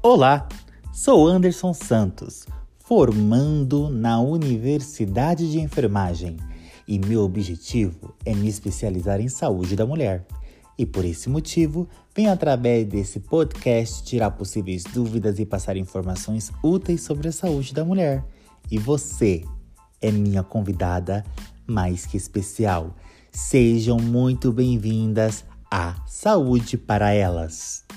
Olá, sou Anderson Santos, formando na Universidade de Enfermagem e meu objetivo é me especializar em saúde da mulher. E por esse motivo, venho através desse podcast tirar possíveis dúvidas e passar informações úteis sobre a saúde da mulher. E você é minha convidada mais que especial. Sejam muito bem-vindas à Saúde para Elas.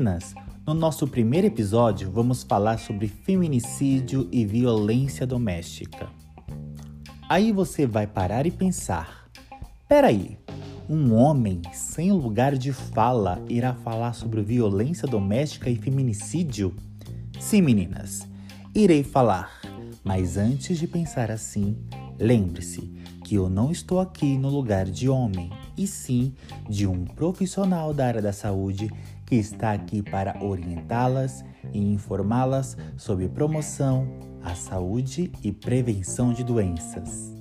Meninas, no nosso primeiro episódio vamos falar sobre feminicídio e violência doméstica. Aí você vai parar e pensar: peraí, um homem sem lugar de fala irá falar sobre violência doméstica e feminicídio? Sim, meninas, irei falar, mas antes de pensar assim, lembre-se que eu não estou aqui no lugar de homem, e sim de um profissional da área da saúde que está aqui para orientá-las e informá-las sobre promoção à saúde e prevenção de doenças.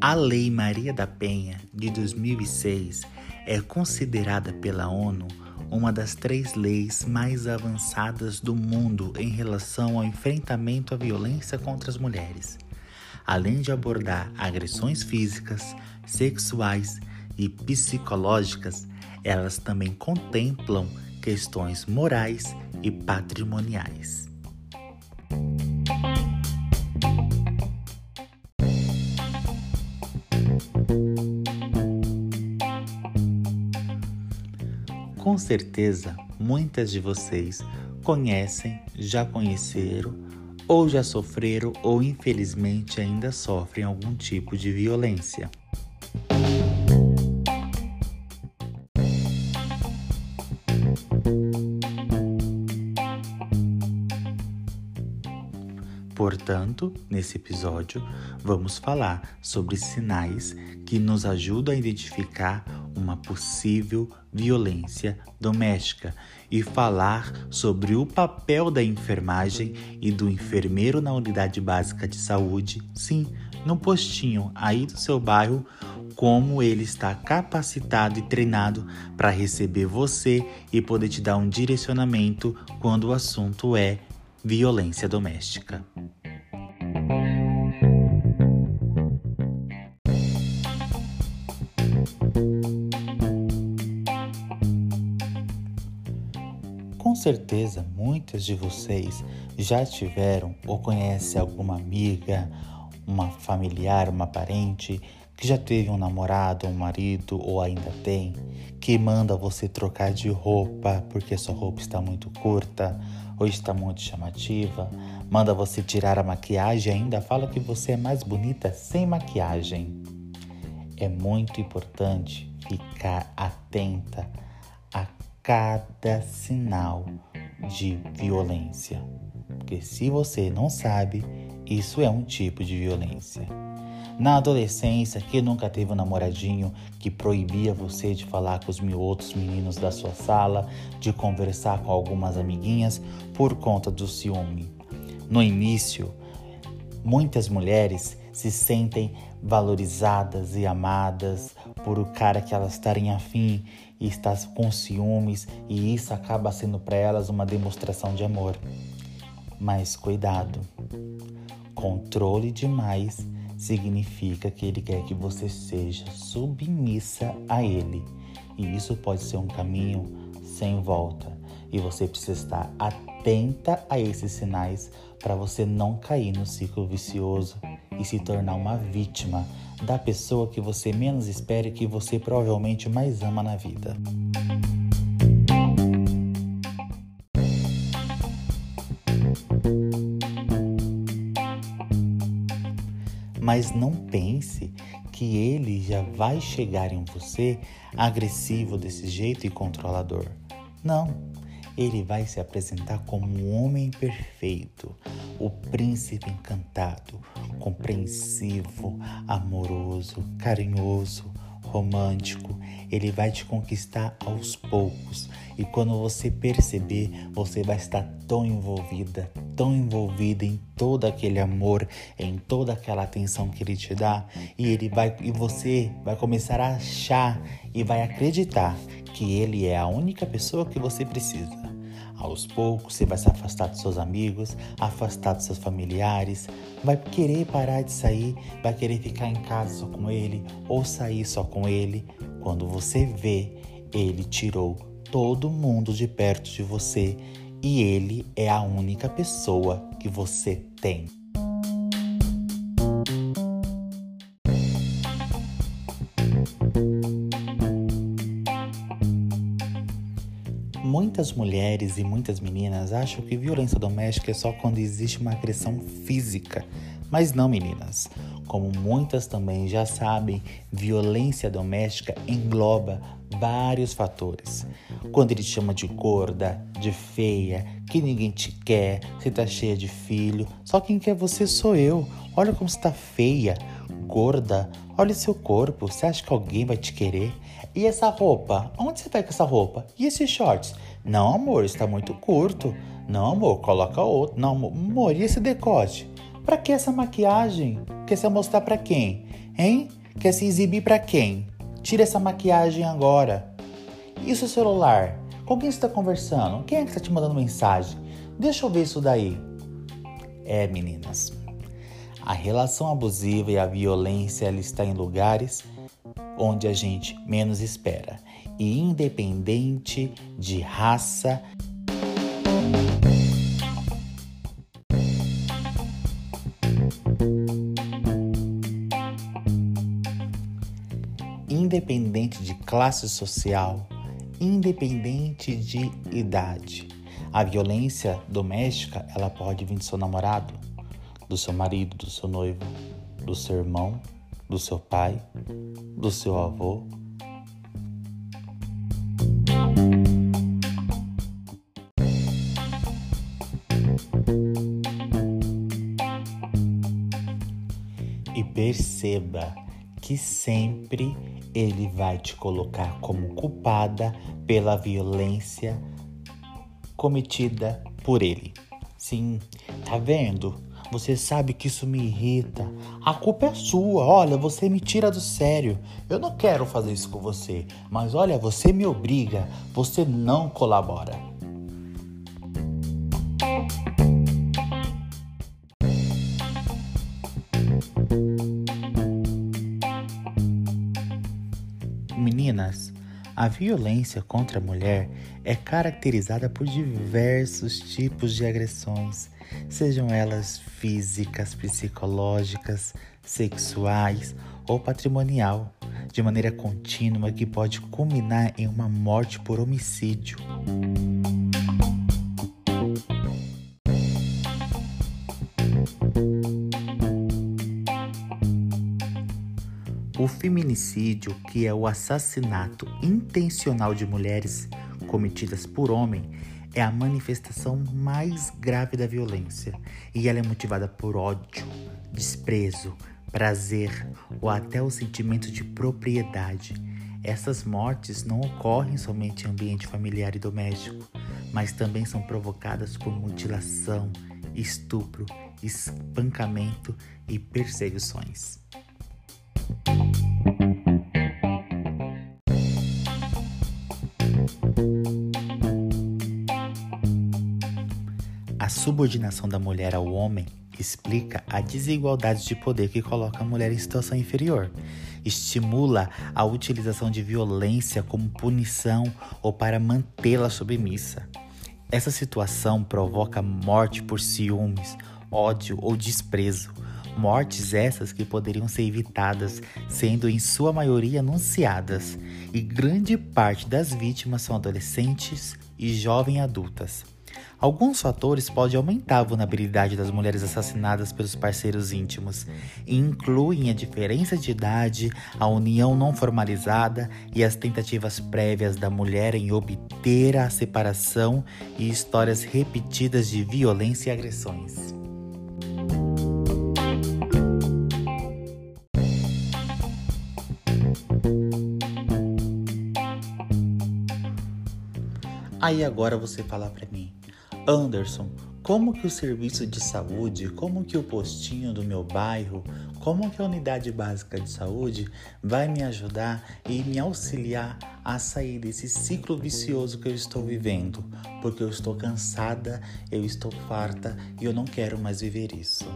A Lei Maria da Penha de 2006 é considerada pela ONU uma das três leis mais avançadas do mundo em relação ao enfrentamento à violência contra as mulheres, além de abordar agressões físicas, sexuais e psicológicas, elas também contemplam questões morais e patrimoniais. Com certeza, muitas de vocês conhecem, já conheceram ou já sofreram ou infelizmente ainda sofrem algum tipo de violência. Portanto, nesse episódio, vamos falar sobre sinais que nos ajudam a identificar uma possível violência doméstica e falar sobre o papel da enfermagem e do enfermeiro na unidade básica de saúde, sim, no postinho aí do seu bairro, como ele está capacitado e treinado para receber você e poder te dar um direcionamento quando o assunto é violência doméstica. Com certeza, muitas de vocês já tiveram ou conhecem alguma amiga, uma familiar, uma parente que já teve um namorado, um marido ou ainda tem, que manda você trocar de roupa porque sua roupa está muito curta ou está muito chamativa, manda você tirar a maquiagem e ainda fala que você é mais bonita sem maquiagem. É muito importante ficar atenta a cada sinal de violência. Porque se você não sabe, isso é um tipo de violência. Na adolescência, quem nunca teve um namoradinho que proibia você de falar com os outros meninos da sua sala, de conversar com algumas amiguinhas por conta do ciúme? No início, muitas mulheres se sentem valorizadas e amadas por o cara que elas estarem afim e está com ciúmes e isso acaba sendo para elas uma demonstração de amor. Mas cuidado, controle demais significa que ele quer que você seja submissa a ele e isso pode ser um caminho sem volta e você precisa estar atenta a esses sinais para você não cair no ciclo vicioso e se tornar uma vítima da pessoa que você menos espera e que você provavelmente mais ama na vida. Mas não pense que ele já vai chegar em você agressivo desse jeito e controlador. Não, ele vai se apresentar como um homem perfeito, o príncipe encantado, compreensivo, amoroso, carinhoso, romântico. Ele vai te conquistar aos poucos. E quando você perceber, você vai estar tão envolvida, tão envolvida em todo aquele amor, em toda aquela atenção que ele te dá, e ele vai e você vai começar a achar e vai acreditar que ele é a única pessoa que você precisa. Aos poucos você vai se afastar dos seus amigos, afastar dos seus familiares, vai querer parar de sair, vai querer ficar em casa só com ele ou sair só com ele. Quando você vê, ele tirou todo mundo de perto de você e ele é a única pessoa que você tem. Muitas mulheres e muitas meninas acham que violência doméstica é só quando existe uma agressão física. Mas não, meninas. Como muitas também já sabem, violência doméstica engloba vários fatores. Quando ele te chama de gorda, de feia, que ninguém te quer, você tá cheia de filho, só quem quer você sou eu. Olha como você tá feia, gorda, olha seu corpo, você acha que alguém vai te querer? E essa roupa? Onde você vai com essa roupa? E esses shorts? Não, amor, está muito curto. Não, amor, coloca outro. Não, amor, e esse decote? Pra que essa maquiagem? Quer se mostrar pra quem? Hein? Quer se exibir pra quem? Tira essa maquiagem agora. E o seu celular? Com quem você está conversando? Quem é que está te mandando mensagem? Deixa eu ver isso daí. É, meninas. A relação abusiva e a violência ela está em lugares onde a gente menos espera e independente de raça. Independente de classe social, independente de idade. A violência doméstica, ela pode vir do seu namorado, do seu marido, do seu noivo, do seu irmão, do seu pai, do seu avô. E perceba que sempre ele vai te colocar como culpada pela violência cometida por ele. Sim, tá vendo? Você sabe que isso me irrita. A culpa é sua. Olha, você me tira do sério. Eu não quero fazer isso com você. Mas olha, você me obriga. Você não colabora. A violência contra a mulher é caracterizada por diversos tipos de agressões sejam elas físicas, psicológicas, sexuais ou patrimonial, de maneira contínua que pode culminar em uma morte por homicídio. Feminicídio, que é o assassinato intencional de mulheres cometidas por homem, é a manifestação mais grave da violência e ela é motivada por ódio, desprezo, prazer ou até o sentimento de propriedade. Essas mortes não ocorrem somente em ambiente familiar e doméstico, mas também são provocadas por mutilação, estupro, espancamento e perseguições. A subordinação da mulher ao homem explica a desigualdade de poder que coloca a mulher em situação inferior. Estimula a utilização de violência como punição ou para mantê-la submissa. Essa situação provoca morte por ciúmes, ódio ou desprezo. Mortes essas que poderiam ser evitadas, sendo em sua maioria anunciadas, e grande parte das vítimas são adolescentes e jovens adultas. Alguns fatores podem aumentar a vulnerabilidade das mulheres assassinadas pelos parceiros íntimos, e incluem a diferença de idade, a união não formalizada e as tentativas prévias da mulher em obter a separação e histórias repetidas de violência e agressões. Aí agora você fala para mim, Anderson, como que o serviço de saúde, como que o postinho do meu bairro, como que a unidade básica de saúde vai me ajudar e me auxiliar a sair desse ciclo vicioso que eu estou vivendo, porque eu estou cansada, eu estou farta e eu não quero mais viver isso.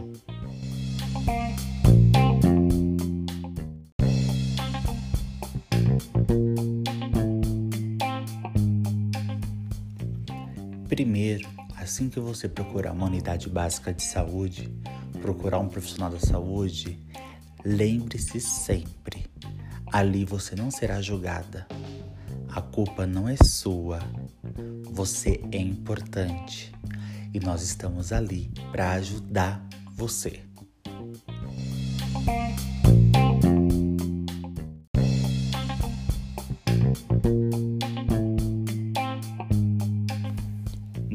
Primeiro, Assim que você procurar uma unidade básica de saúde, procurar um profissional da saúde, lembre-se sempre: ali você não será julgada. A culpa não é sua. Você é importante e nós estamos ali para ajudar você.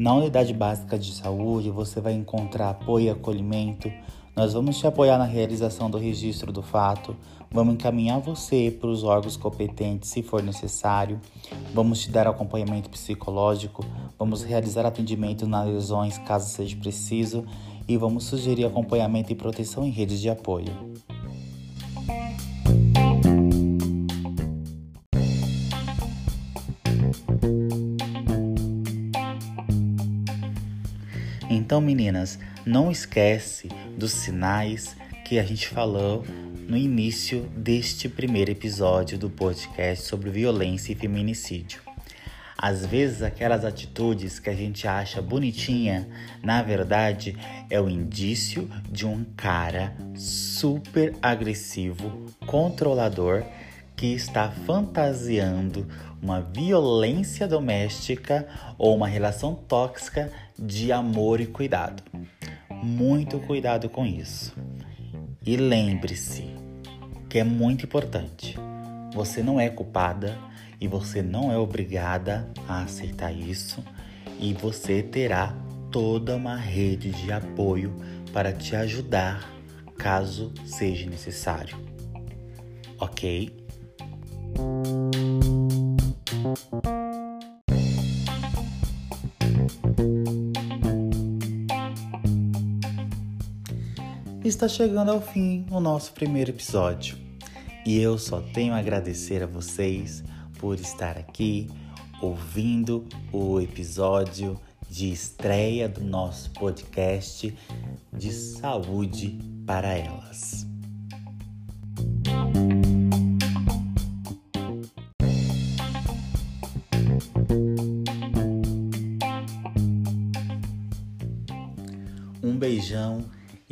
Na unidade básica de saúde, você vai encontrar apoio e acolhimento. Nós vamos te apoiar na realização do registro do fato, vamos encaminhar você para os órgãos competentes se for necessário, vamos te dar acompanhamento psicológico, vamos realizar atendimento nas lesões caso seja preciso e vamos sugerir acompanhamento e proteção em redes de apoio. Então, meninas, não esquece dos sinais que a gente falou no início deste primeiro episódio do podcast sobre violência e feminicídio. Às vezes, aquelas atitudes que a gente acha bonitinha, na verdade, é o indício de um cara super agressivo, controlador, que está fantasiando uma violência doméstica ou uma relação tóxica de amor e cuidado. Muito cuidado com isso. E lembre-se que é muito importante. Você não é culpada e você não é obrigada a aceitar isso, e você terá toda uma rede de apoio para te ajudar caso seja necessário. Ok? Está chegando ao fim o nosso primeiro episódio. E eu só tenho a agradecer a vocês por estar aqui ouvindo o episódio de estreia do nosso podcast de saúde para elas.